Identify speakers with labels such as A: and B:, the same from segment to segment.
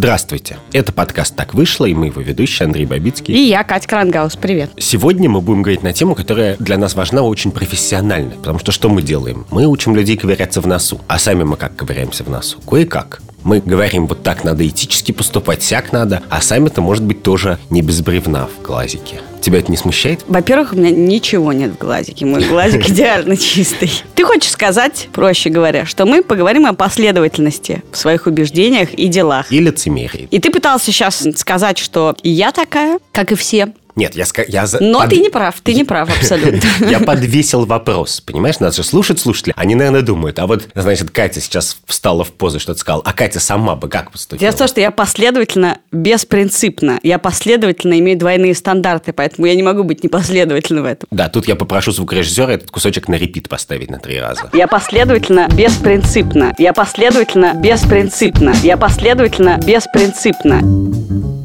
A: Здравствуйте. Это подкаст «Так вышло» и мы его ведущие Андрей Бабицкий.
B: И я, Катя Крангаус. Привет.
A: Сегодня мы будем говорить на тему, которая для нас важна очень профессионально. Потому что что мы делаем? Мы учим людей ковыряться в носу. А сами мы как ковыряемся в носу? Кое-как. Мы говорим, вот так надо этически поступать, сяк надо, а сами-то, может быть, тоже не без бревна в глазике. Тебя это не смущает?
B: Во-первых, у меня ничего нет в глазике. Мой глазик идеально чистый. Ты хочешь сказать, проще говоря, что мы поговорим о последовательности в своих убеждениях и делах.
A: И лицемерии.
B: И ты пытался сейчас сказать, что я такая, как и все,
A: нет, я... я
B: Но под... ты не прав, ты не прав абсолютно.
A: Я подвесил вопрос, понимаешь? Надо же слушать слушателей. Они, наверное, думают, а вот, значит, Катя сейчас встала в позу, что-то сказала, а Катя сама бы как поступила?
B: Дело в том, что я последовательно, беспринципно. Я последовательно имею двойные стандарты, поэтому я не могу быть непоследовательным в этом.
A: Да, тут я попрошу звукорежиссера этот кусочек на репит поставить на три раза.
B: Я последовательно, беспринципно. Я последовательно, беспринципно. Я последовательно, беспринципно.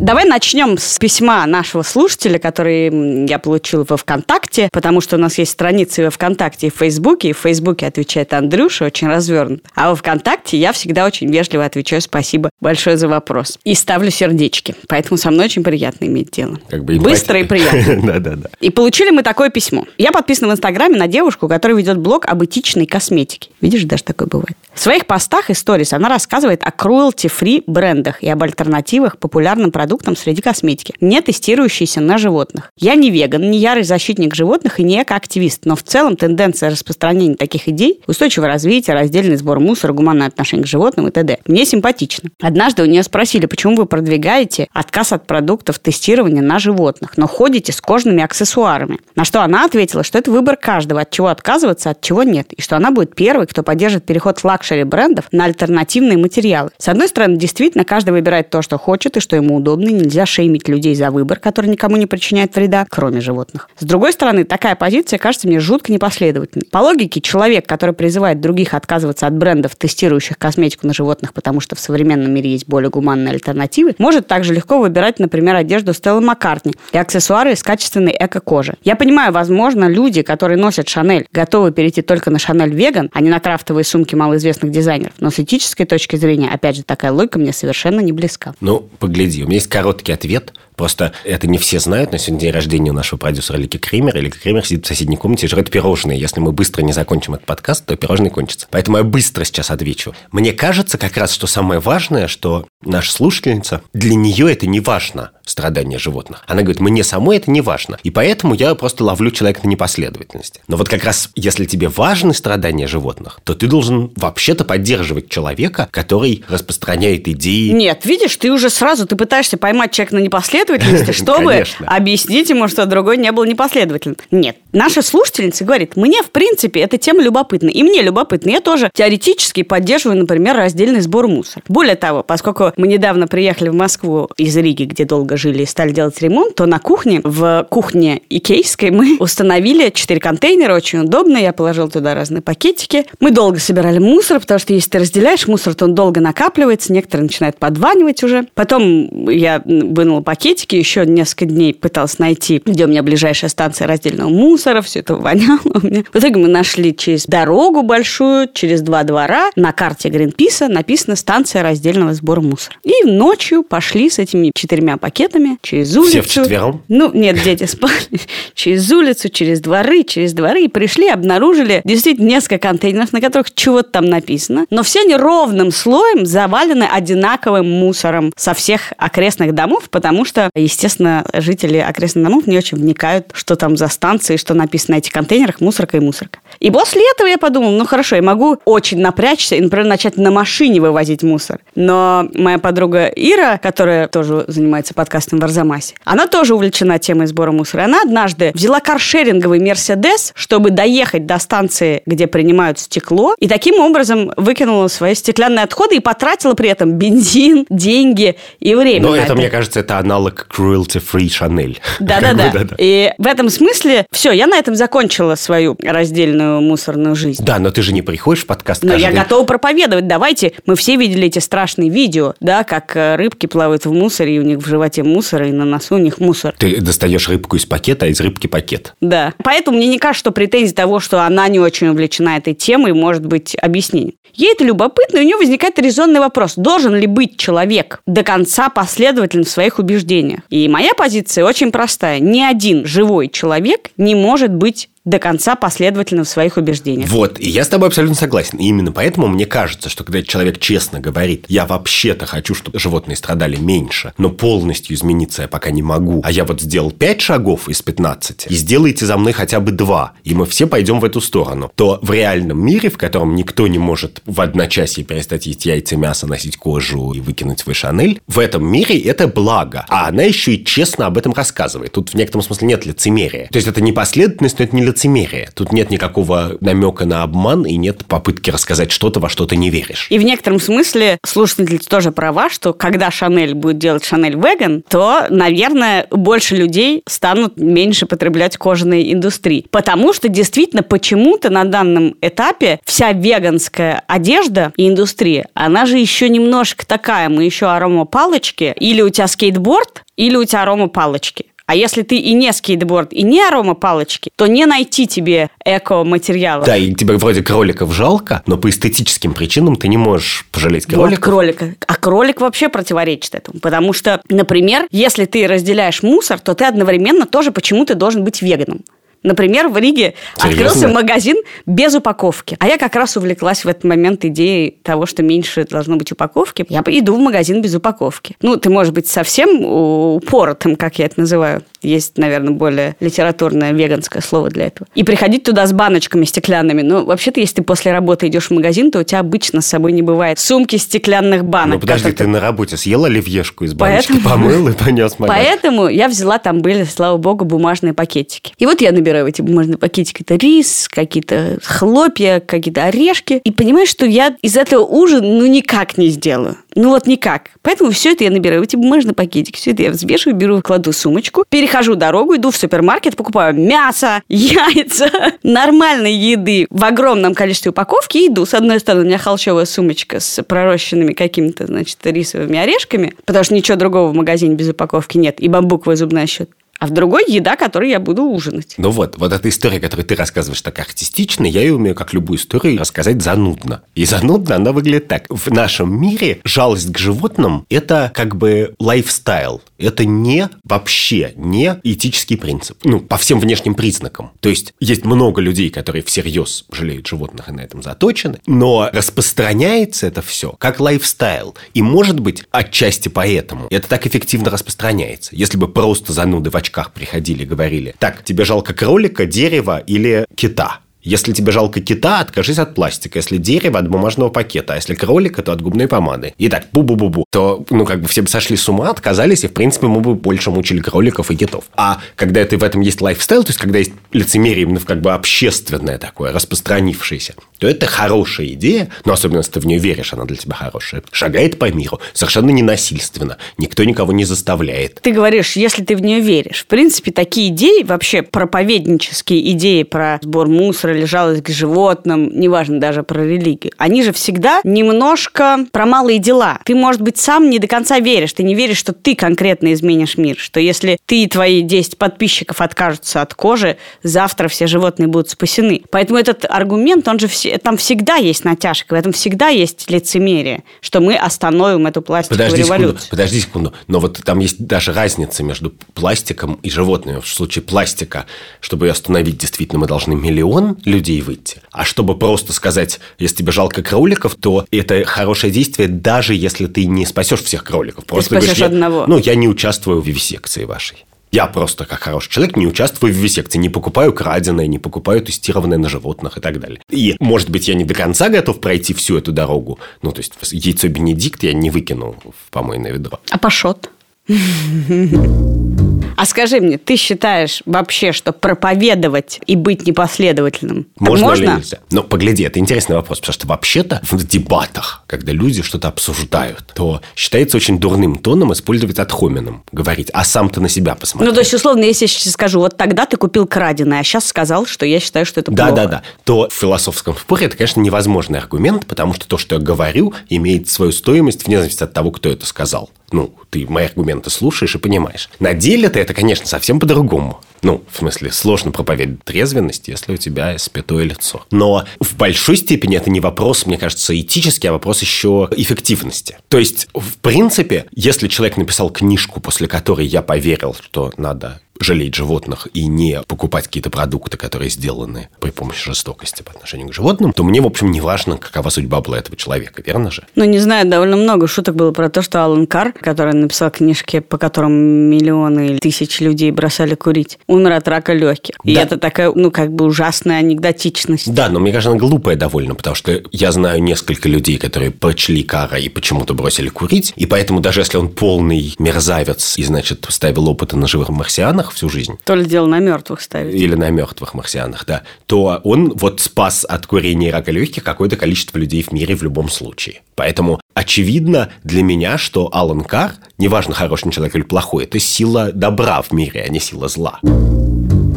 B: Давай начнем с письма нашего слушателя, который я получила во ВКонтакте, потому что у нас есть страницы во ВКонтакте и в Фейсбуке, и в Фейсбуке отвечает Андрюша, очень развернут. А во ВКонтакте я всегда очень вежливо отвечаю спасибо большое за вопрос. И ставлю сердечки. Поэтому со мной очень приятно иметь дело.
A: Как бы и
B: Быстро и приятно.
A: Да-да-да.
B: И получили мы такое письмо. Я подписана в Инстаграме на девушку, которая ведет блог об этичной косметике. Видишь, даже такое бывает. В своих постах и сторис она рассказывает о cruelty-free брендах и об альтернативах популярным продуктам продуктам среди косметики, не тестирующиеся на животных. Я не веган, не ярый защитник животных и не экоактивист, но в целом тенденция распространения таких идей, устойчивое развитие, раздельный сбор мусора, гуманное отношение к животным и т.д. мне симпатично. Однажды у нее спросили, почему вы продвигаете отказ от продуктов тестированных на животных, но ходите с кожаными аксессуарами. На что она ответила, что это выбор каждого, от чего отказываться, от чего нет, и что она будет первой, кто поддержит переход luxury брендов на альтернативные материалы. С одной стороны, действительно, каждый выбирает то, что хочет и что ему удобно, удобны, нельзя шеймить людей за выбор, который никому не причиняет вреда, кроме животных. С другой стороны, такая позиция кажется мне жутко непоследовательной. По логике, человек, который призывает других отказываться от брендов, тестирующих косметику на животных, потому что в современном мире есть более гуманные альтернативы, может также легко выбирать, например, одежду Stella McCartney и аксессуары из качественной эко-кожи. Я понимаю, возможно, люди, которые носят Шанель, готовы перейти только на Шанель веган, а не на крафтовые сумки малоизвестных дизайнеров. Но с этической точки зрения, опять же, такая логика мне совершенно не близка.
A: Ну, погляди, у меня есть короткий ответ. Просто это не все знают, но сегодня день рождения у нашего продюсера Лики Кремера. Лики Кремер сидит в соседней комнате и жрет пирожные. Если мы быстро не закончим этот подкаст, то пирожные кончатся. Поэтому я быстро сейчас отвечу. Мне кажется как раз, что самое важное, что наша слушательница, для нее это не важно, страдания животных. Она говорит, мне самой это не важно. И поэтому я просто ловлю человека на непоследовательности. Но вот как раз, если тебе важны страдания животных, то ты должен вообще-то поддерживать человека, который распространяет идеи.
B: Нет, видишь, ты уже сразу, ты пытаешься поймать человека на непоследовательности, чтобы объяснить ему, что другой не был непоследовательным. Нет. Наша слушательница говорит, мне, в принципе, эта тема любопытна. И мне любопытно. Я тоже теоретически поддерживаю, например, раздельный сбор мусора. Более того, поскольку мы недавно приехали в Москву из Риги, где долго жили и стали делать ремонт, то на кухне, в кухне икейской мы установили 4 контейнера, очень удобно. Я положил туда разные пакетики. Мы долго собирали мусор, потому что если ты разделяешь мусор, то он долго накапливается, некоторые начинают подванивать уже. Потом я вынула пакетики, еще несколько дней пыталась найти, где у меня ближайшая станция раздельного мусора, все это воняло у меня. В итоге мы нашли через дорогу большую, через два двора, на карте Гринписа написано станция раздельного сбора мусора. И ночью пошли с этими четырьмя пакетами пакетами через улицу.
A: Все вчетвером?
B: Ну, нет, дети спали. через улицу, через дворы, через дворы. И пришли, обнаружили действительно несколько контейнеров, на которых чего-то там написано. Но все они ровным слоем завалены одинаковым мусором со всех окрестных домов, потому что, естественно, жители окрестных домов не очень вникают, что там за станции, что написано на этих контейнерах, мусорка и мусорка. И после этого я подумала, ну хорошо, я могу очень напрячься и, например, начать на машине вывозить мусор. Но моя подруга Ира, которая тоже занимается подкастом, подкастом в Арзамасе. Она тоже увлечена темой сбора мусора. Она однажды взяла каршеринговый Мерседес, чтобы доехать до станции, где принимают стекло, и таким образом выкинула свои стеклянные отходы и потратила при этом бензин, деньги и время.
A: Но это, это, мне кажется, это аналог аналог cruelty-free Chanel.
B: Да-да-да. И в этом смысле, все, я на этом закончила свою раздельную мусорную жизнь.
A: Да, но ты же не приходишь в подкаст
B: Но я готова проповедовать. Давайте, мы все видели эти страшные видео, да, как э, рыбки плавают в мусоре, и у них в животе мусор, и на носу у них мусор.
A: Ты достаешь рыбку из пакета, а из рыбки пакет.
B: Да. Поэтому мне не кажется, что претензия того, что она не очень увлечена этой темой, может быть объяснением. Ей это любопытно, и у нее возникает резонный вопрос. Должен ли быть человек до конца последователен в своих убеждениях? И моя позиция очень простая. Ни один живой человек не может быть до конца последовательно в своих убеждениях.
A: Вот, и я с тобой абсолютно согласен. И именно поэтому мне кажется, что когда человек честно говорит, я вообще-то хочу, чтобы животные страдали меньше, но полностью измениться я пока не могу, а я вот сделал 5 шагов из 15, и сделайте за мной хотя бы 2, и мы все пойдем в эту сторону, то в реальном мире, в котором никто не может в одночасье перестать есть яйца, мясо, носить кожу и выкинуть свой Шанель, в этом мире это благо. А она еще и честно об этом рассказывает. Тут в некотором смысле нет лицемерия. То есть это не последовательность, но это не лицемерие. Тут нет никакого намека на обман и нет попытки рассказать что-то, во что ты не веришь.
B: И в некотором смысле слушатель тоже права, что когда Шанель будет делать Шанель веган, то, наверное, больше людей станут меньше потреблять кожаной индустрии. Потому что действительно почему-то на данном этапе вся веганская одежда и индустрия, она же еще немножко такая, мы еще арома палочки, или у тебя скейтборд, или у тебя арома палочки. А если ты и не скейтборд, и не арома палочки, то не найти тебе эко-материала.
A: Да, и тебе вроде кроликов жалко, но по эстетическим причинам ты не можешь пожалеть кроликов.
B: Вот кролика. А кролик вообще противоречит этому. Потому что, например, если ты разделяешь мусор, то ты одновременно тоже почему-то должен быть веганом. Например, в Риге
A: Серьезно?
B: открылся магазин без упаковки. А я как раз увлеклась в этот момент идеей того, что меньше должно быть упаковки. Я иду в магазин без упаковки. Ну, ты, может быть, совсем упоротым, как я это называю. Есть, наверное, более литературное веганское слово для этого. И приходить туда с баночками стеклянными. Но вообще-то, если ты после работы идешь в магазин, то у тебя обычно с собой не бывает сумки стеклянных банок.
A: Ну, подожди, ты на работе съел оливьешку из баночки,
B: Поэтому-
A: помыл и понес магазин.
B: Поэтому я взяла, там были, слава богу, бумажные пакетики. И вот я набираю эти бумажные пакетики это рис, какие-то хлопья, какие-то орешки. И понимаю, что я из этого ужин ну никак не сделаю. Ну вот никак. Поэтому все это я набираю в эти бумажные пакетики. Все это я взвешиваю, беру, кладу сумочку. Перехожу дорогу, иду в супермаркет, покупаю мясо, яйца, нормальной еды в огромном количестве упаковки и иду. С одной стороны, у меня холщовая сумочка с пророщенными какими-то, значит, рисовыми орешками, потому что ничего другого в магазине без упаковки нет. И бамбуковая зубная щетка. А в другой еда, которой я буду ужинать.
A: Ну вот, вот эта история, которую ты рассказываешь так артистично, я ее умею, как любую историю, рассказать занудно. И занудно она выглядит так. В нашем мире жалость к животным – это как бы лайфстайл. Это не вообще не этический принцип. Ну, по всем внешним признакам. То есть, есть много людей, которые всерьез жалеют животных и на этом заточены, но распространяется это все как лайфстайл. И может быть, отчасти поэтому это так эффективно распространяется. Если бы просто зануды в очках приходили и говорили, так, тебе жалко кролика, дерева или кита? Если тебе жалко кита, откажись от пластика. Если дерево, от бумажного пакета. А если кролика, то от губной помады. И так, бу-бу-бу-бу. То, ну, как бы все бы сошли с ума, отказались, и, в принципе, мы бы больше мучили кроликов и китов. А когда это в этом есть лайфстайл, то есть, когда есть лицемерие именно как бы общественное такое, распространившееся, то это хорошая идея, но особенно, если ты в нее веришь, она для тебя хорошая. Шагает по миру, совершенно ненасильственно. Никто никого не заставляет.
B: Ты говоришь, если ты в нее веришь. В принципе, такие идеи, вообще проповеднические идеи про сбор мусора или жалость к животным, неважно даже про религию, они же всегда немножко про малые дела. Ты, может быть, сам не до конца веришь. Ты не веришь, что ты конкретно изменишь мир. Что если ты и твои 10 подписчиков откажутся от кожи, завтра все животные будут спасены. Поэтому этот аргумент, он же все, там всегда есть натяжка, в этом всегда есть лицемерие, что мы остановим эту пластиковую
A: Подожди секунду,
B: революцию.
A: подожди секунду. Но вот там есть даже разница между пластиком и животными. В случае пластика, чтобы ее остановить, действительно, мы должны миллион людей выйти. А чтобы просто сказать, если тебе жалко кроликов, то это хорошее действие, даже если ты не спасешь всех кроликов. Просто
B: спасешь
A: я-
B: одного.
A: Ну, я не участвую в вивисекции вашей. Я просто, как хороший человек, не участвую в вивисекции, не покупаю краденое, не покупаю тестированное на животных и так далее. И, может быть, я не до конца готов пройти всю эту дорогу. Ну, то есть, яйцо Бенедикт я не выкину в помойное ведро.
B: А пашот? А скажи мне, ты считаешь вообще, что проповедовать и быть непоследовательным
A: Можно,
B: можно?
A: или нельзя? Но погляди, это интересный вопрос, потому что вообще-то в дебатах, когда люди что-то обсуждают, то считается очень дурным тоном использовать отхомином, говорить, а сам ты на себя посмотри.
B: Ну, то есть, условно, если я сейчас скажу, вот тогда ты купил краденое, а сейчас сказал, что я считаю, что это
A: Да,
B: плохо.
A: да, да. То в философском споре это, конечно, невозможный аргумент, потому что то, что я говорю, имеет свою стоимость вне зависимости от того, кто это сказал. Ну, ты мои аргументы слушаешь и понимаешь. На деле-то это, конечно, совсем по-другому. Ну, в смысле, сложно проповедовать трезвенность, если у тебя спятое лицо. Но в большой степени это не вопрос, мне кажется, этический, а вопрос еще эффективности. То есть, в принципе, если человек написал книжку, после которой я поверил, что надо жалеть животных и не покупать какие-то продукты, которые сделаны при помощи жестокости по отношению к животным, то мне, в общем, не важно, какова судьба была этого человека, верно же?
B: Ну, не знаю, довольно много шуток было про то, что Алан Кар, который написал книжки, по которым миллионы или тысячи людей бросали курить, умер от рака легких. И
A: Да.
B: это такая, ну, как бы ужасная анекдотичность.
A: Да, но мне кажется, она глупая довольно, потому что я знаю несколько людей, которые прочли Кара и почему-то бросили курить, и поэтому даже если он полный мерзавец и, значит, ставил опыты на живых марсианах всю жизнь,
B: То ли дело на мертвых ставить.
A: или на мертвых марсианах, да, то он вот спас от курения и рака легких какое-то количество людей в мире в любом случае. Поэтому очевидно для меня, что Алан Кар, неважно, хороший человек или плохой, это сила добра в мире, а не сила зла.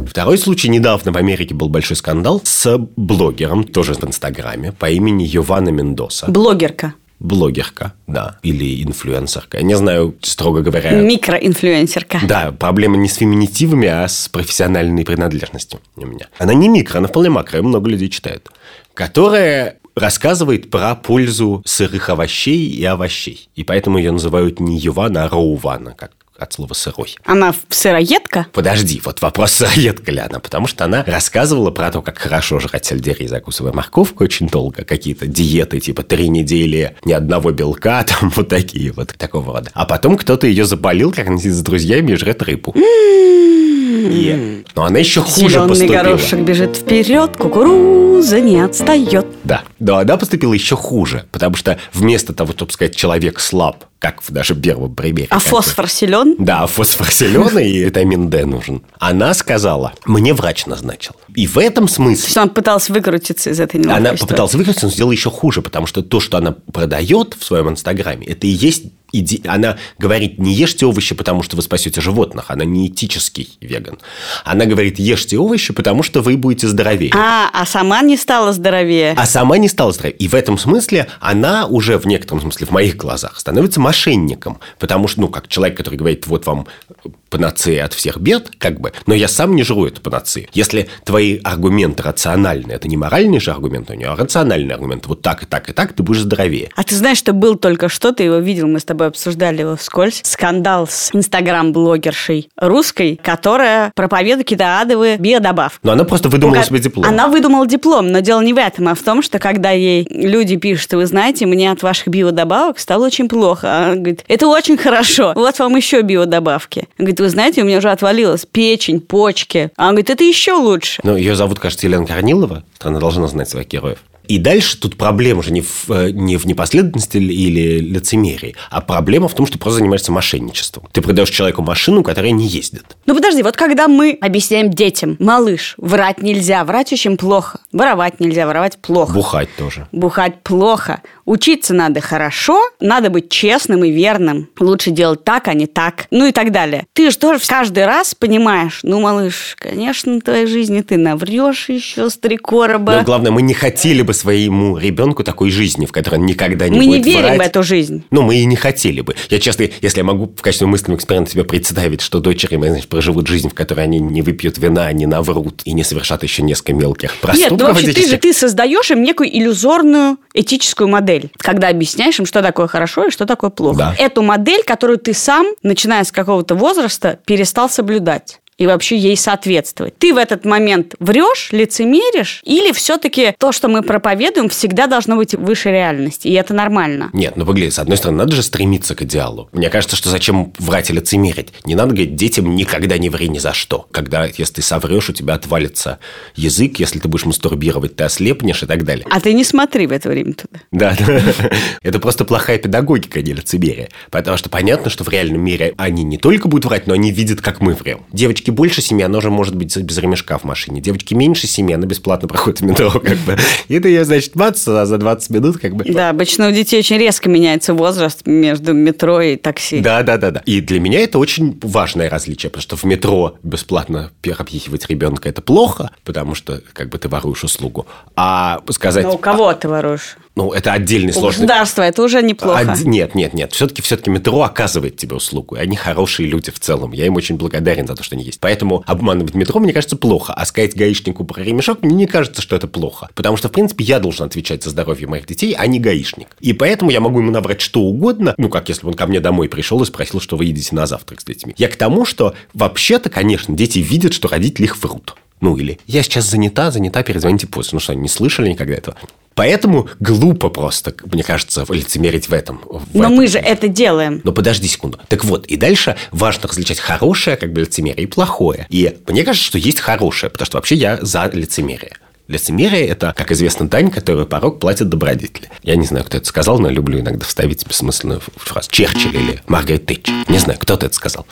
A: Второй случай. Недавно в Америке был большой скандал с блогером, тоже в Инстаграме, по имени Йована Мендоса.
B: Блогерка.
A: Блогерка, да, или инфлюенсерка. Я не знаю, строго говоря,
B: Микроинфлюенсерка.
A: да, проблема не с феминитивами, а с профессиональной принадлежностью у меня. Она не микро, она вполне макро, и много людей читают. Которая рассказывает про пользу сырых овощей и овощей. И поэтому ее называют не Ювана, а Роувана, как от слова «сырой».
B: Она сыроедка?
A: Подожди, вот вопрос, сыроедка ли она, потому что она рассказывала про то, как хорошо жрать сельдерей, закусывая морковку очень долго, какие-то диеты, типа три недели, ни одного белка, там вот такие вот, такого рода. А потом кто-то ее заболел, как она сидит с друзьями и жрет рыбу. И- Но она еще хуже
B: Зеленый
A: поступила.
B: горошек бежит вперед, кукуруза не отстает.
A: Да, но она поступила еще хуже, потому что вместо того, чтобы сказать «человек слаб», как в нашем первом примере.
B: А фосфор силен?
A: Да, фосфор силёный и витамин D нужен. Она сказала, мне врач назначил. И в этом
B: То
A: смысле
B: есть она пыталась выкрутиться из этой неловкой
A: она попыталась выкрутиться, но сделала еще хуже, потому что то, что она продает в своем инстаграме, это и есть иде... Она говорит, не ешьте овощи, потому что вы спасете животных. Она не этический веган. Она говорит, ешьте овощи, потому что вы будете здоровее.
B: А, а сама не стала здоровее.
A: А сама не стала здоровее. И в этом смысле она уже в некотором смысле в моих глазах становится мошенником. Потому что, ну, как человек, который говорит, вот вам панацея от всех бед, как бы, но я сам не жру эту панацею. Если твои аргументы рациональны, это не моральный же аргумент у нее, а рациональный аргумент. Вот так и так и так ты будешь здоровее.
B: А ты знаешь, что был только что, ты его видел, мы с тобой обсуждали его вскользь. Скандал с инстаграм-блогершей русской, которая проповедует какие-то адовые биодобавки.
A: Но она просто выдумала
B: Ну,
A: себе диплом.
B: Она выдумала диплом, но дело не в этом, а в том, что когда ей люди пишут, вы знаете, мне от ваших биодобавок стало очень плохо. Она говорит, это очень хорошо, вот вам еще биодобавки. Говорит, вы знаете, у меня уже отвалилась печень, почки. А Она говорит, это еще лучше.
A: Ну, ее зовут, кажется, Елена Корнилова. Она должна знать своих героев. И дальше тут проблема уже не в, э, не в непоследовательности или лицемерии, а проблема в том, что просто занимаешься мошенничеством. Ты продаешь человеку машину, которая не ездит.
B: Ну подожди, вот когда мы объясняем детям, малыш, врать нельзя, врать очень плохо, воровать нельзя, воровать плохо.
A: Бухать тоже.
B: Бухать плохо. Учиться надо хорошо, надо быть честным и верным. Лучше делать так, а не так. Ну и так далее. Ты же тоже каждый раз понимаешь, ну, малыш, конечно, в твоей жизни ты наврешь еще с три короба.
A: Но главное, мы не хотели бы своему ребенку такой жизни, в которой он никогда не
B: мы не
A: будет
B: верим
A: врать.
B: в эту жизнь.
A: Ну, мы и не хотели бы. Я часто, если я могу в качестве мысленного эксперимента себе представить, что дочери мои, значит, проживут жизнь, в которой они не выпьют вина, не наврут и не совершат еще несколько мелких проступков.
B: Нет, ну вообще ты же ты создаешь им некую иллюзорную этическую модель, когда объясняешь им, что такое хорошо и что такое плохо.
A: Да.
B: Эту модель, которую ты сам, начиная с какого-то возраста, перестал соблюдать. И вообще ей соответствовать. Ты в этот момент врешь, лицемеришь, или все-таки то, что мы проповедуем, всегда должно быть выше реальности, и это нормально?
A: Нет, ну выглядит, с одной стороны, надо же стремиться к идеалу. Мне кажется, что зачем врать и лицемерить? Не надо говорить детям никогда не ври ни за что. Когда, если ты соврешь, у тебя отвалится язык, если ты будешь мастурбировать, ты ослепнешь и так далее.
B: А ты не смотри в это время туда.
A: Да, это просто плохая педагогика, не лицемерие. Потому что понятно, что в реальном мире они не только будут врать, но они видят, как мы врем. Девочки больше семьи, она уже может быть без ремешка в машине. Девочки меньше семьи, она бесплатно проходит в метро, как бы. И ты ее, значит, бац, а за 20 минут, как бы.
B: Да, обычно у детей очень резко меняется возраст между метро и такси.
A: Да, да, да, да. И для меня это очень важное различие, потому что в метро бесплатно перепихивать ребенка это плохо, потому что как бы ты воруешь услугу. А сказать...
B: Но у кого ты воруешь?
A: Ну, это отдельный сложный...
B: государства это уже неплохо.
A: Од- Нет, нет, нет. Все-таки все-таки метро оказывает тебе услугу. И они хорошие люди в целом. Я им очень благодарен за то, что они есть. Поэтому обманывать метро, мне кажется, плохо. А сказать гаишнику про ремешок, мне не кажется, что это плохо. Потому что, в принципе, я должен отвечать за здоровье моих детей, а не гаишник. И поэтому я могу ему наврать что угодно. Ну, как если бы он ко мне домой пришел и спросил, что вы едете на завтрак с детьми. Я к тому, что вообще-то, конечно, дети видят, что родители их врут. Ну, или я сейчас занята, занята, перезвоните после. Ну что, они не слышали никогда этого? Поэтому глупо просто, мне кажется, лицемерить в этом. в
B: Но
A: этом.
B: мы же это делаем.
A: Но подожди секунду. Так вот, и дальше важно различать хорошее, как бы лицемерие, и плохое. И мне кажется, что есть хорошее, потому что вообще я за лицемерие. Лицемерие – это, как известно, дань, которую порог платят добродетели. Я не знаю, кто это сказал, но люблю иногда вставить бессмысленную фразу. Черчилль или Маргарет Тэтчер. Не знаю, кто-то это сказал.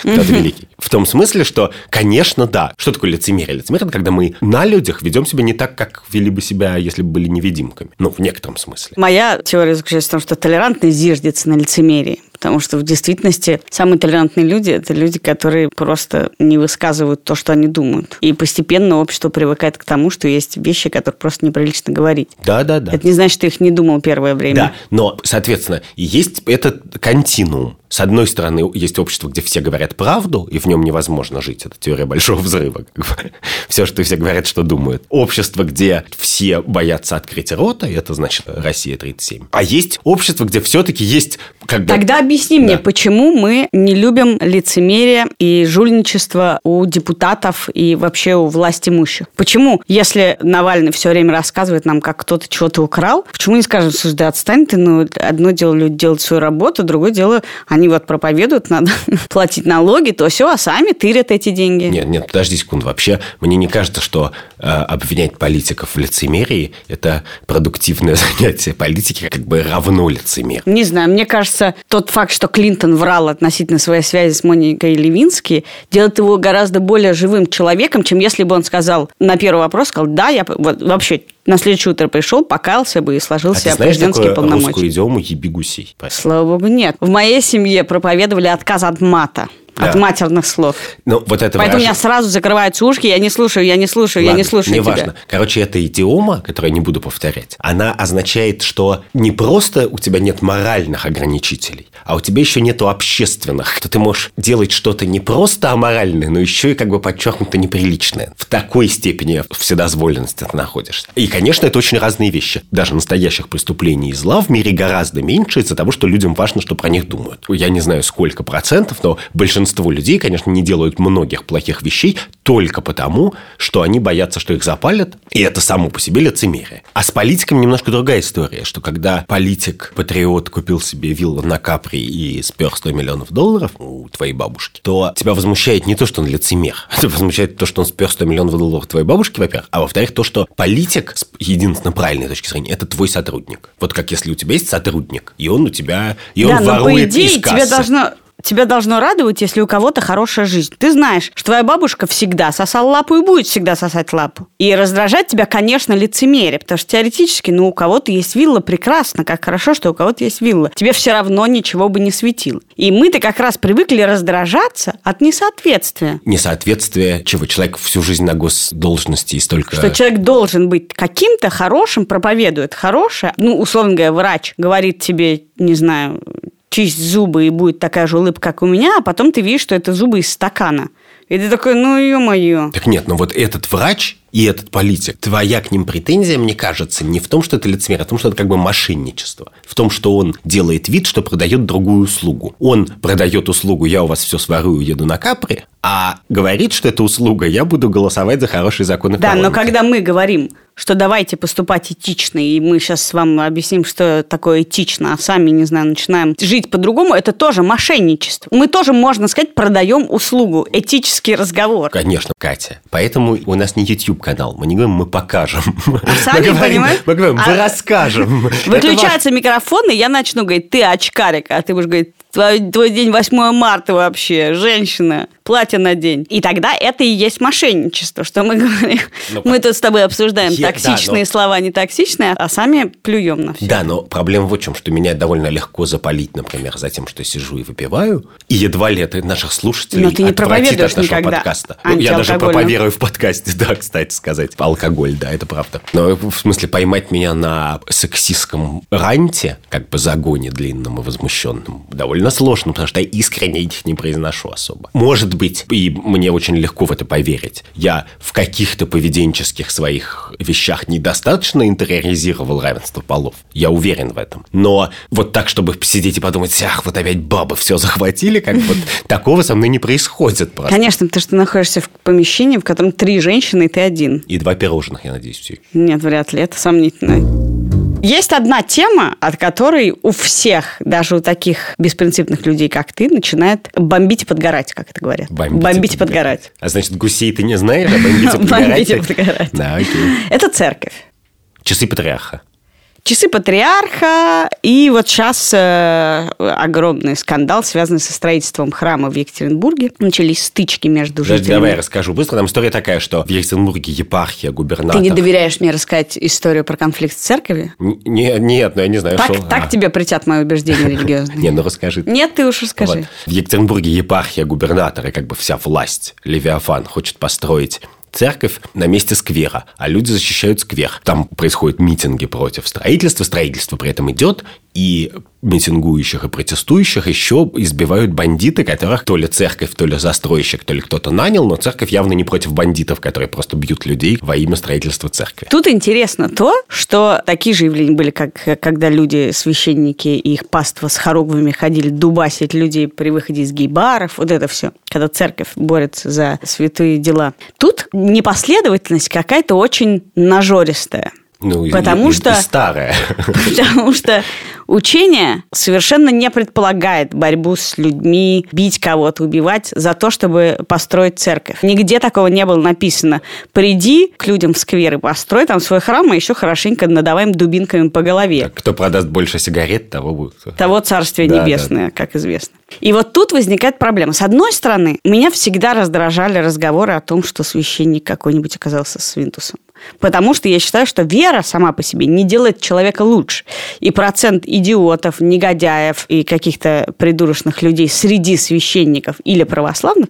A: Кто-то великий. В том смысле, что, конечно, да. Что такое лицемерие? Лицемерие – это когда мы на людях ведем себя не так, как вели бы себя, если бы были невидимками. Ну, в некотором смысле.
B: Моя теория заключается в том, что толерантность зиждется на лицемерии. Потому что в действительности самые толерантные люди – это люди, которые просто не высказывают то, что они думают. И постепенно общество привыкает к тому, что есть вещи, которые просто неприлично говорить.
A: Да, да, да.
B: Это не значит, что ты их не думал первое время.
A: Да, но, соответственно, есть этот континуум. С одной стороны, есть общество, где все говорят правду, и в нем невозможно жить. Это теория большого взрыва. Все, что все говорят, что думают. Общество, где все боятся открыть рота, и это значит Россия 37. А есть общество, где все-таки есть как бы...
B: Тогда объясни мне,
A: Да.
B: почему мы не любим лицемерие и жульничество у депутатов и вообще у власть имущих? Почему, если Навальный все время рассказывает нам, как кто-то чего-то украл, почему не скажем, слушай, да отстань ты, ну, одно дело люди делают свою работу, другое дело они вот проповедуют, надо платить налоги, то все, а сами тырят эти деньги.
A: Нет, нет, подожди секунду. Вообще, мне не кажется, что э, обвинять политиков в лицемерии – это продуктивное занятие. Политики как бы равно лицемер.
B: Не знаю, мне кажется, тот факт, что Клинтон врал относительно своей связи с Моникой Левински, делает его гораздо более живым человеком, чем если бы он сказал на первый вопрос, сказал, да, я вот, вообще на следующее утро пришел, покаялся бы и сложил
A: А
B: себе президентские полномочия.
A: русскую идиому «еби гусей»?
B: Слава богу, нет. В моей семье проповедовали отказ от мата. От
A: Да.
B: матерных слов.
A: Ну, вот это
B: Поэтому у меня
A: выражение-
B: сразу закрываются ушки, я не слушаю, я не слушаю, я не
A: Ладно,
B: слушаю тебя.
A: неважно. Короче, эта идиома, которую я не буду повторять, она означает, что не просто у тебя нет моральных ограничителей, а у тебя еще нету общественных. Что ты можешь делать что-то не просто аморальное, но еще и как бы подчеркнуто неприличное. В такой степени вседозволенности ты находишься. И, конечно, это очень разные вещи. Даже настоящих преступлений и зла в мире гораздо меньше из-за того, что людям важно, что про них думают. Я не знаю, сколько процентов, но большинство людей, конечно, не делают многих плохих вещей только потому, что они боятся, что их запалят, и это само по себе лицемерие. А с политиком немножко другая история, что когда политик-патриот купил себе виллу на Капри и спер 100 миллионов долларов у твоей бабушки, то тебя возмущает не то, что он лицемер, тебя возмущает то, что он спер 100 миллионов долларов твоей бабушки, во-первых, а во-вторых, то, что политик, с единственно правильной точки зрения, это твой сотрудник. Вот как если у тебя есть сотрудник, и он у тебя, и он
B: да, но по
A: ворует
B: идее
A: из
B: тебя
A: кассы.
B: должно... Тебя должно радовать, если у кого-то хорошая жизнь. Ты знаешь, что твоя бабушка всегда сосала лапу и будет всегда сосать лапу. И раздражать тебя, конечно, лицемерие, потому что теоретически, ну, у кого-то есть вилла, прекрасно, как хорошо, что у кого-то есть вилла. Тебе все равно ничего бы не светило. И мы-то как раз привыкли раздражаться от несоответствия.
A: Несоответствие, чего человек всю жизнь на госдолжности и столько...
B: Что человек должен быть каким-то хорошим, проповедует хорошее. Ну, условно говоря, врач говорит тебе, не знаю, чисть зубы, и будет такая же улыбка, как у меня, а потом ты видишь, что это зубы из стакана. И ты такой, ну, ё-моё.
A: Так нет, но вот этот врач и этот политик, твоя к ним претензия, мне кажется, не в том, что это лицемерие, а в том, что это как бы мошенничество. В том, что он делает вид, что продает другую услугу. Он продает услугу «я у вас все сварю, еду на капри», а говорит, что это услуга «я буду голосовать за хорошие законы
B: Да, но когда мы говорим, что давайте поступать этично, и мы сейчас вам объясним, что такое этично, а сами, не знаю, начинаем жить по-другому, это тоже мошенничество. Мы тоже, можно сказать, продаем услугу, этический разговор.
A: Конечно, Катя. Поэтому у нас не YouTube-канал. Мы не говорим, мы покажем.
B: А сами,
A: мы говорим,
B: понимаешь?
A: Мы говорим, мы
B: А-
A: расскажем.
B: Выключается микрофон, и я начну говорить, ты очкарик, а ты будешь говорить, твой, твой день 8 марта вообще, женщина, платье на день. И тогда это и есть мошенничество, что мы говорим.
A: Ну,
B: мы тут с тобой обсуждаем
A: Я- да,
B: токсичные
A: но-
B: слова, не токсичные, а сами плюем на все.
A: Да, но проблема в чем, что меня довольно легко запалить, например, за тем, что сижу и выпиваю, и едва ли это наших слушателей
B: Но ты не
A: отвратит от нашего
B: никогда
A: подкаста. Ну, я даже проповедую в подкасте, да, кстати сказать. Алкоголь, да, это правда. Но в смысле поймать меня на сексистском ранте, как бы загоне длинном и возмущенном, довольно сложно, потому что я искренне их не произношу особо. Может быть, и мне очень легко в это поверить. Я в каких-то поведенческих своих вещах недостаточно интериоризировал равенство полов. Я уверен в этом. Но вот так, чтобы сидеть и подумать, ах, вот опять бабы все захватили, как вот такого со мной не происходит просто.
B: Конечно, потому что ты находишься в помещении, в котором три женщины, и ты один.
A: И два пирожных, я надеюсь, все.
B: Нет, вряд ли, это сомнительно. Есть одна тема, от которой у всех, даже у таких беспринципных людей, как ты, начинает бомбить и подгорать, как это говорят. Бомбить, и подгорать.
A: А значит, гусей ты не знаешь, а бомбить и подгорать?
B: Бомбить и подгорать.
A: Да, окей.
B: Это церковь.
A: Часы патриарха.
B: Часы патриарха, и вот сейчас э, огромный скандал, связанный со строительством храма в Екатеринбурге. Начались стычки между
A: Подожди,
B: жителями.
A: давай я расскажу быстро. Там история такая, что в Екатеринбурге епархия, губернатор...
B: Ты не доверяешь мне рассказать историю про конфликт с церковью?
A: Н- Не, нет, ну я не знаю,
B: Так,
A: что...
B: так
A: А.
B: тебе притят мои убеждения религиозные?
A: Не, ну расскажи.
B: Нет, ты уж расскажи.
A: В Екатеринбурге епархия, губернатор и как бы вся власть, Левиафан, хочет построить церковь на месте сквера, а люди защищают сквер. Там происходят митинги против строительства, строительство при этом идет, и митингующих и протестующих еще избивают бандиты, которых то ли церковь, то ли застройщик, то ли кто-то нанял, но церковь явно не против бандитов, которые просто бьют людей во имя строительства церкви.
B: Тут интересно то, что такие же явления были, как когда люди, священники и их паства с хоругвами ходили дубасить людей при выходе из гей-баров, вот это все, когда церковь борется за святые дела. Тут непоследовательность какая-то очень нажористая.
A: Ну, и-
B: Потому
A: и- и
B: что-
A: старая.
B: Потому что учение совершенно не предполагает борьбу с людьми, бить кого-то, убивать за то, чтобы построить церковь. Нигде такого не было написано. Приди к людям в сквер и построй там свой храм, а еще хорошенько надавай им дубинками по голове.
A: Кто продаст больше сигарет, того будет.
B: Того Царствия
A: Да,
B: Небесное, как известно. И вот тут возникает проблема. С одной стороны, меня всегда раздражали разговоры о том, что священник какой-нибудь оказался свинтусом. Потому что я считаю, что вера сама по себе не делает человека лучше. И процент идиотов, негодяев и каких-то придурочных людей среди священников или православных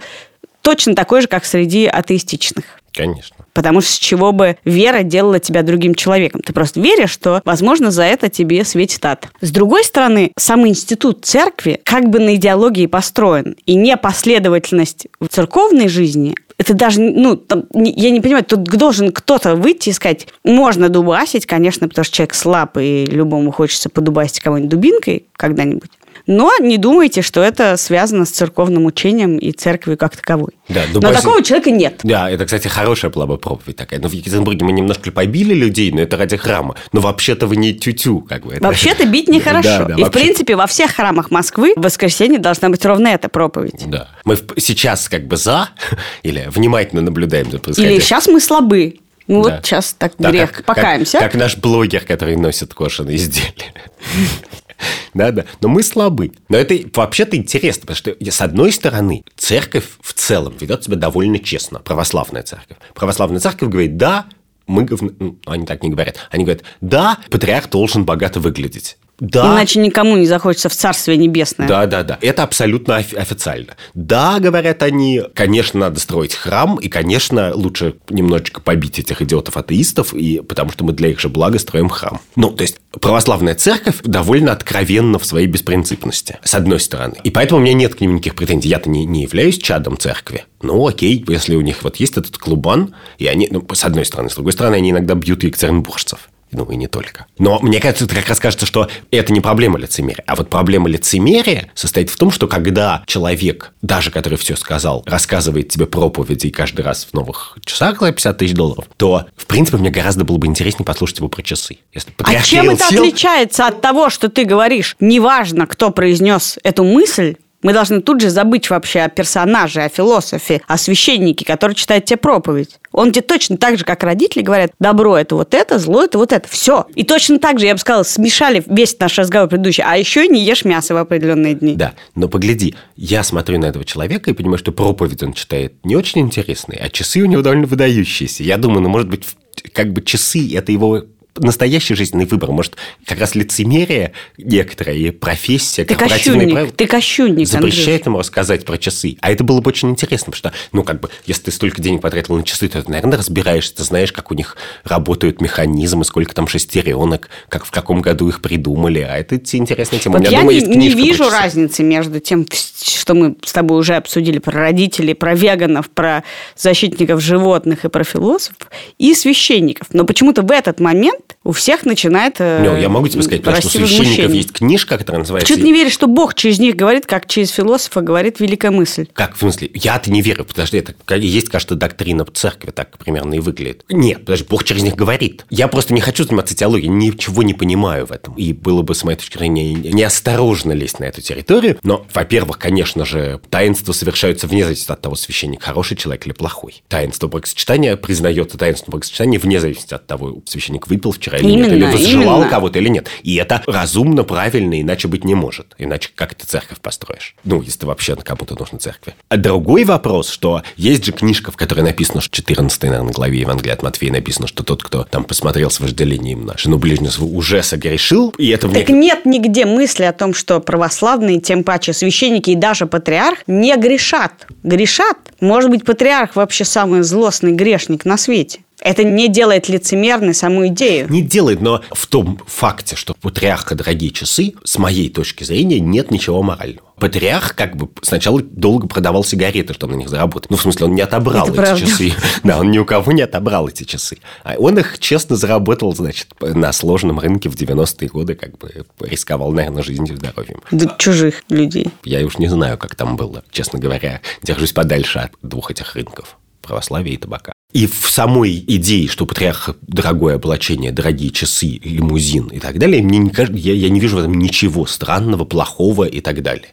B: точно такой же, как среди атеистичных.
A: Конечно.
B: Потому что с чего бы вера делала тебя другим человеком? Ты просто веришь, что, возможно, за это тебе светит ад. С другой стороны, сам институт церкви как бы на идеологии построен. И непоследовательность в церковной жизни это даже, ну, там, я не понимаю, тут должен кто-то выйти и сказать, можно дубасить, конечно, потому что человек слаб, и любому хочется подубасить кого-нибудь дубинкой когда-нибудь. Но не думайте, что это связано с церковным учением и церковью как таковой.
A: Да,
B: Но
A: дубасить-
B: такого человека нет.
A: Да, это, кстати, хорошая была бы проповедь такая. Но в Екатеринбурге мы немножко побили людей, но это ради храма. Но вообще-то вы не тютю, как бы. это-
B: Вообще-то бить нехорошо.
A: Да, да,
B: и, в
A: вообще-
B: принципе, во всех храмах Москвы в воскресенье должна быть ровно эта проповедь.
A: Да. Мы в- сейчас как бы за или внимательно наблюдаем за
B: Или
A: происходящим.
B: сейчас мы слабы. Ну
A: Да.
B: вот сейчас так
A: Да,
B: грех
A: как-
B: покаемся.
A: Как, как наш блогер, который носит кошеные изделия. Да, да. Но мы слабы. Но это вообще-то интересно, потому что, с одной стороны, церковь в целом ведет себя довольно честно. Православная церковь. Православная церковь говорит, да, мы... говно». Ну, они так не говорят. Они говорят, да, патриарх должен богато выглядеть. Да.
B: Иначе никому не захочется в Царствие Небесное.
A: Да, да, да. Это абсолютно официально. Да, говорят они, конечно, надо строить храм, и, конечно, лучше немножечко побить этих идиотов-атеистов, и, потому что мы для их же блага строим храм. Ну, то есть, православная церковь довольно откровенна в своей беспринципности, с одной стороны. И поэтому у меня нет к ним никаких претензий. Я-то не, не являюсь чадом церкви. Ну, окей, если у них вот есть этот клубан, и они, ну, с одной стороны, с другой стороны, они иногда бьют екатеринбуржцев. Ну, и не только. Но мне кажется, это как раз кажется, что это не проблема лицемерия. А вот проблема лицемерия состоит в том, что когда человек, даже который все сказал, рассказывает тебе проповеди и каждый раз в новых часах за 50 тысяч долларов, то, в принципе, мне гораздо было бы интереснее послушать его про часы.
B: Если а чем это сел... отличается от того, что ты говоришь? Неважно, кто произнес эту мысль, мы должны тут же забыть вообще о персонаже, о философе, о священнике, который читает тебе проповедь. Он тебе точно так же, как родители говорят, добро – это вот это, зло – это вот это. Все. И точно так же, я бы сказала, смешали весь наш разговор предыдущий, а еще не ешь мясо в определенные дни.
A: Да, но погляди, я смотрю на этого человека и понимаю, что проповедь он читает не очень интересные, а часы у него довольно выдающиеся. Я думаю, ну, может быть, как бы часы – это его настоящий жизненный выбор. Может, как раз лицемерие некоторая и профессия,
B: ты корпоративные правила ты кощунник,
A: запрещает Андрюш. ему рассказать про часы. А это было бы очень интересно, потому что, ну, как бы, если ты столько денег потратил на часы, то ты, наверное, разбираешься, ты знаешь, как у них работают механизмы, сколько там шестеренок, как в каком году их придумали. А это интересная тема.
B: Вот я дома не, не вижу разницы между тем, что мы с тобой уже обсудили про родителей, про веганов, про защитников животных и про философов, и священников. Но почему-то в этот момент у всех начинает э,
A: Не, я могу тебе сказать, потому что у священников есть книжка, которая называется...
B: Ты не веришь, что Бог через них говорит, как через философа говорит великая мысль?
A: Как, в смысле? Я-то не верю, подожди, это есть, кажется, доктрина церкви, так примерно и выглядит. Нет, подожди, Бог через них говорит. Я просто не хочу заниматься теологией, ничего не понимаю в этом. И было бы, с моей точки зрения, неосторожно лезть на эту территорию. Но, во-первых, конечно же, таинства совершаются вне зависимости от того, священник хороший человек или плохой. Таинство бракосочетания признается таинство бракосочетания вне зависимости от того, священник выпил вчера или именно, нет, или возжелал кого-то или нет. И это разумно, правильно, иначе быть не может. Иначе как ты церковь построишь? Ну, если вообще кому-то нужна церковь. А другой вопрос, что есть же книжка, в которой написано, что 14 наверное, главе Евангелия от Матфея написано, что тот, кто там посмотрел с вожделением на жену ближнего уже согрешил, и это...
B: Так нет нигде мысли о том, что православные, тем паче священники и даже патриарх не грешат. Грешат. Может быть, патриарх вообще самый злостный грешник на свете. Это не делает лицемерной саму идею.
A: Не делает, но в том факте, что патриарха дорогие часы, с моей точки зрения, нет ничего морального. Патриарх как бы сначала долго продавал сигареты, чтобы на них заработать. Ну, в смысле, он не отобрал Это эти правда. часы. Да, он ни у кого не отобрал эти часы. А он их честно заработал, значит, на сложном рынке в 90-е годы, как бы рисковал, наверное, жизнью и здоровьем.
B: Да чужих людей.
A: Я уж не знаю, как там было. Честно говоря, держусь подальше от двух этих рынков православия и табака. И в самой идее, что патриарх дорогое облачение, дорогие часы, лимузин и так далее, мне не кажется, я, я не вижу в этом ничего странного, плохого и так далее.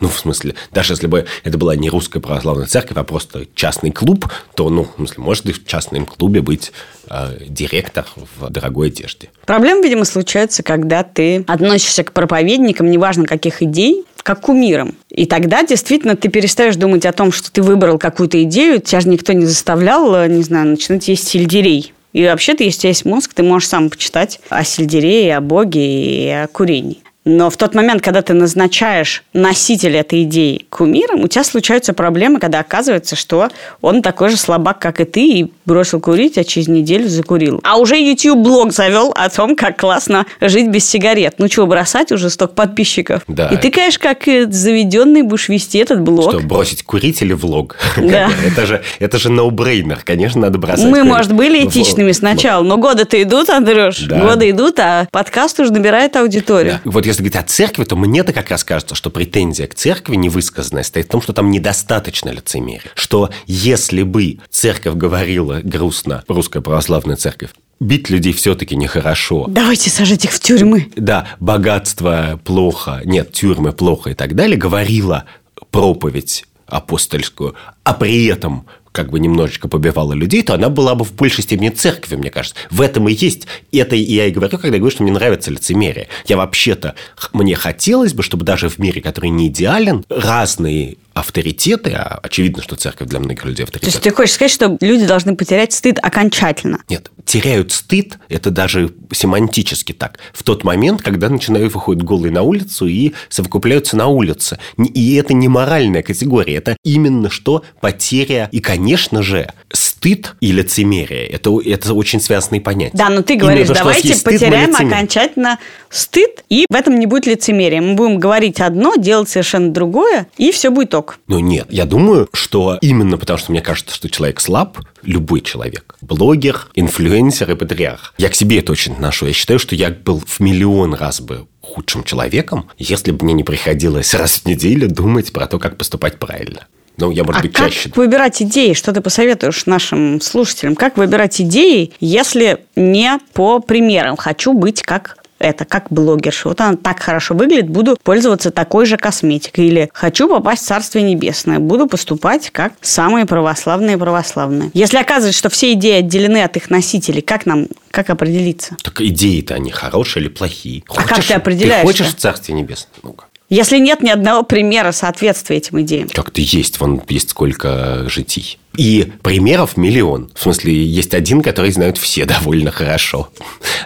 A: Ну, в смысле, даже если бы это была не русская православная церковь, а просто частный клуб, то, ну, в смысле, может и в частном клубе быть э, директор в дорогой одежде.
B: Проблема, видимо, случается, когда ты относишься к проповедникам, неважно каких идей, как кумиром. И тогда действительно ты перестаешь думать о том, что ты выбрал какую-то идею, тебя же никто не заставлял, э, не знаю, начинать есть сельдерей. И вообще-то, если у тебя есть мозг, ты можешь сам почитать о сельдерее, о Боге и о курении. Но в тот момент, когда ты назначаешь носителя этой идеи кумиром, у тебя случаются проблемы, когда оказывается, что он такой же слабак, как и ты, и бросил курить, а через неделю закурил. А уже YouTube-блог завел о том, как классно жить без сигарет. Ну чего, бросать уже столько подписчиков?
A: Да.
B: И ты, конечно, как заведенный будешь вести этот блог.
A: Что, бросить курить или влог? Да. это же, это же no-brainer. Конечно, надо бросать
B: Мы, курить. может, были этичными сначала, но годы-то идут, Андрюш. Да. Годы идут, а подкаст уже набирает аудиторию.
A: Да. Вот если говорить о церкви, то мне-то как раз кажется, что претензия к церкви невысказанная стоит в том, что там недостаточно лицемерия. Что если бы церковь говорила грустно, русская православная церковь, бить людей все-таки нехорошо.
B: Давайте сажать их в тюрьмы.
A: Да, богатство плохо, нет, тюрьмы плохо и так далее, говорила проповедь апостольскую, а при этом как бы немножечко побивала людей, то она была бы в большей степени церковью, мне кажется. В этом и есть. Это я и говорю, когда я говорю, что мне нравится лицемерие. Я вообще-то, мне хотелось бы, чтобы даже в мире, который не идеален, разные авторитеты, а очевидно, что церковь для многих людей авторитет.
B: То есть ты хочешь сказать, что люди должны потерять стыд окончательно?
A: Нет, теряют стыд, это даже семантически так, в тот момент, когда начинают выходить голые на улицу и совокупляются на улице. И это не моральная категория, это именно что потеря. И, конечно же, стыд и лицемерие – это, это очень связанные понятия.
B: Да, но ты говоришь, Именно, давайте потеряем окончательно стыд, и в этом не будет лицемерия. Мы будем говорить одно, делать совершенно другое, и все будет ок.
A: Ну нет, я думаю, что именно потому, что мне кажется, что человек слаб, любой человек, блогер, инфлюенсер и патриарх. Я к себе это очень отношу. Я считаю, что я был в миллион раз бы худшим человеком, если бы мне не приходилось раз в неделю думать про то, как поступать правильно. Ну, я, может
B: а
A: быть,
B: как
A: чаще.
B: выбирать идеи? Что ты посоветуешь нашим слушателям? Как выбирать идеи, если не по примерам? Хочу быть как это как блогерша. Вот она так хорошо выглядит, буду пользоваться такой же косметикой. Или хочу попасть в Царствие Небесное, буду поступать как самые православные православные. Если оказывается, что все идеи отделены от их носителей, как нам как определиться?
A: Так идеи-то они хорошие или плохие?
B: А хочешь, как ты определяешь? Ты
A: хочешь в Царствие Небесное? Ну-ка.
B: Если нет ни одного примера соответствия этим идеям.
A: Как-то есть, вон есть сколько житий. И примеров миллион. В смысле, есть один, который знают все довольно хорошо,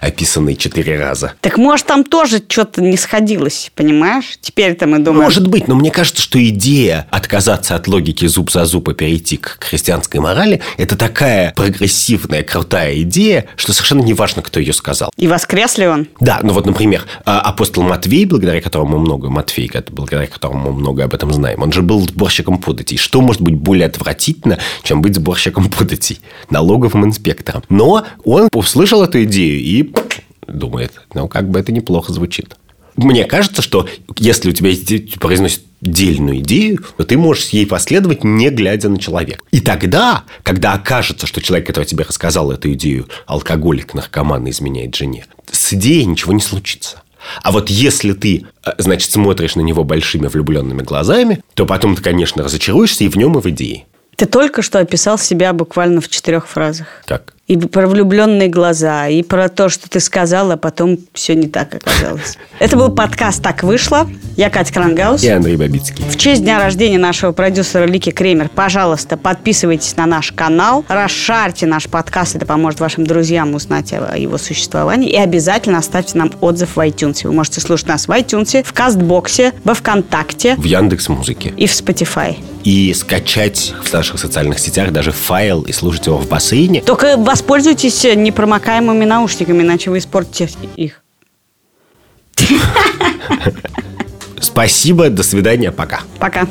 A: описанный четыре раза.
B: Так может, там тоже что-то не сходилось, понимаешь? Теперь-то мы думаем...
A: Может быть, но мне кажется, что идея отказаться от логики зуб за зуб и перейти к христианской морали – это такая прогрессивная, крутая идея, что совершенно не важно, кто ее сказал.
B: И воскрес ли он?
A: Да, ну вот, например, а, апостол Матвей, благодаря которому мы много, Матфей, благодаря которому мы много об этом знаем, он же был сборщиком податей. Что может быть более отвратительно, чем быть сборщиком податей, налоговым инспектором. Но он услышал эту идею и думает, ну, как бы это неплохо звучит. Мне кажется, что если у тебя есть, произносит дельную идею, то ты можешь ей последовать, не глядя на человека. И тогда, когда окажется, что человек, который тебе рассказал эту идею, алкоголик, наркоман, изменяет жене, с идеей ничего не случится. А вот если ты, э, значит, смотришь на него большими влюбленными глазами, то потом ты, конечно, разочаруешься и в нем, и в идее.
B: Ты только что описал себя буквально в четырех фразах.
A: Как?
B: И про влюбленные глаза, и про то, что ты сказала, а потом все не так оказалось. Это был подкаст «Так вышло». Я Катя Крангаус.
A: И Андрей Бабицкий.
B: В честь дня рождения нашего продюсера Лики Кремер, пожалуйста, подписывайтесь на наш канал, расшарьте наш подкаст, это поможет вашим друзьям узнать о его существовании, и обязательно оставьте нам отзыв в iTunes. Вы можете слушать нас в iTunes, в Кастбоксе, во Вконтакте.
A: В Яндекс Музыке.
B: И в Spotify.
A: И скачать в наших социальных сетях даже файл и слушать его в бассейне.
B: Только воспользуйтесь непромокаемыми наушниками, иначе вы испортите их.
A: Спасибо, до свидания, пока.
B: Пока.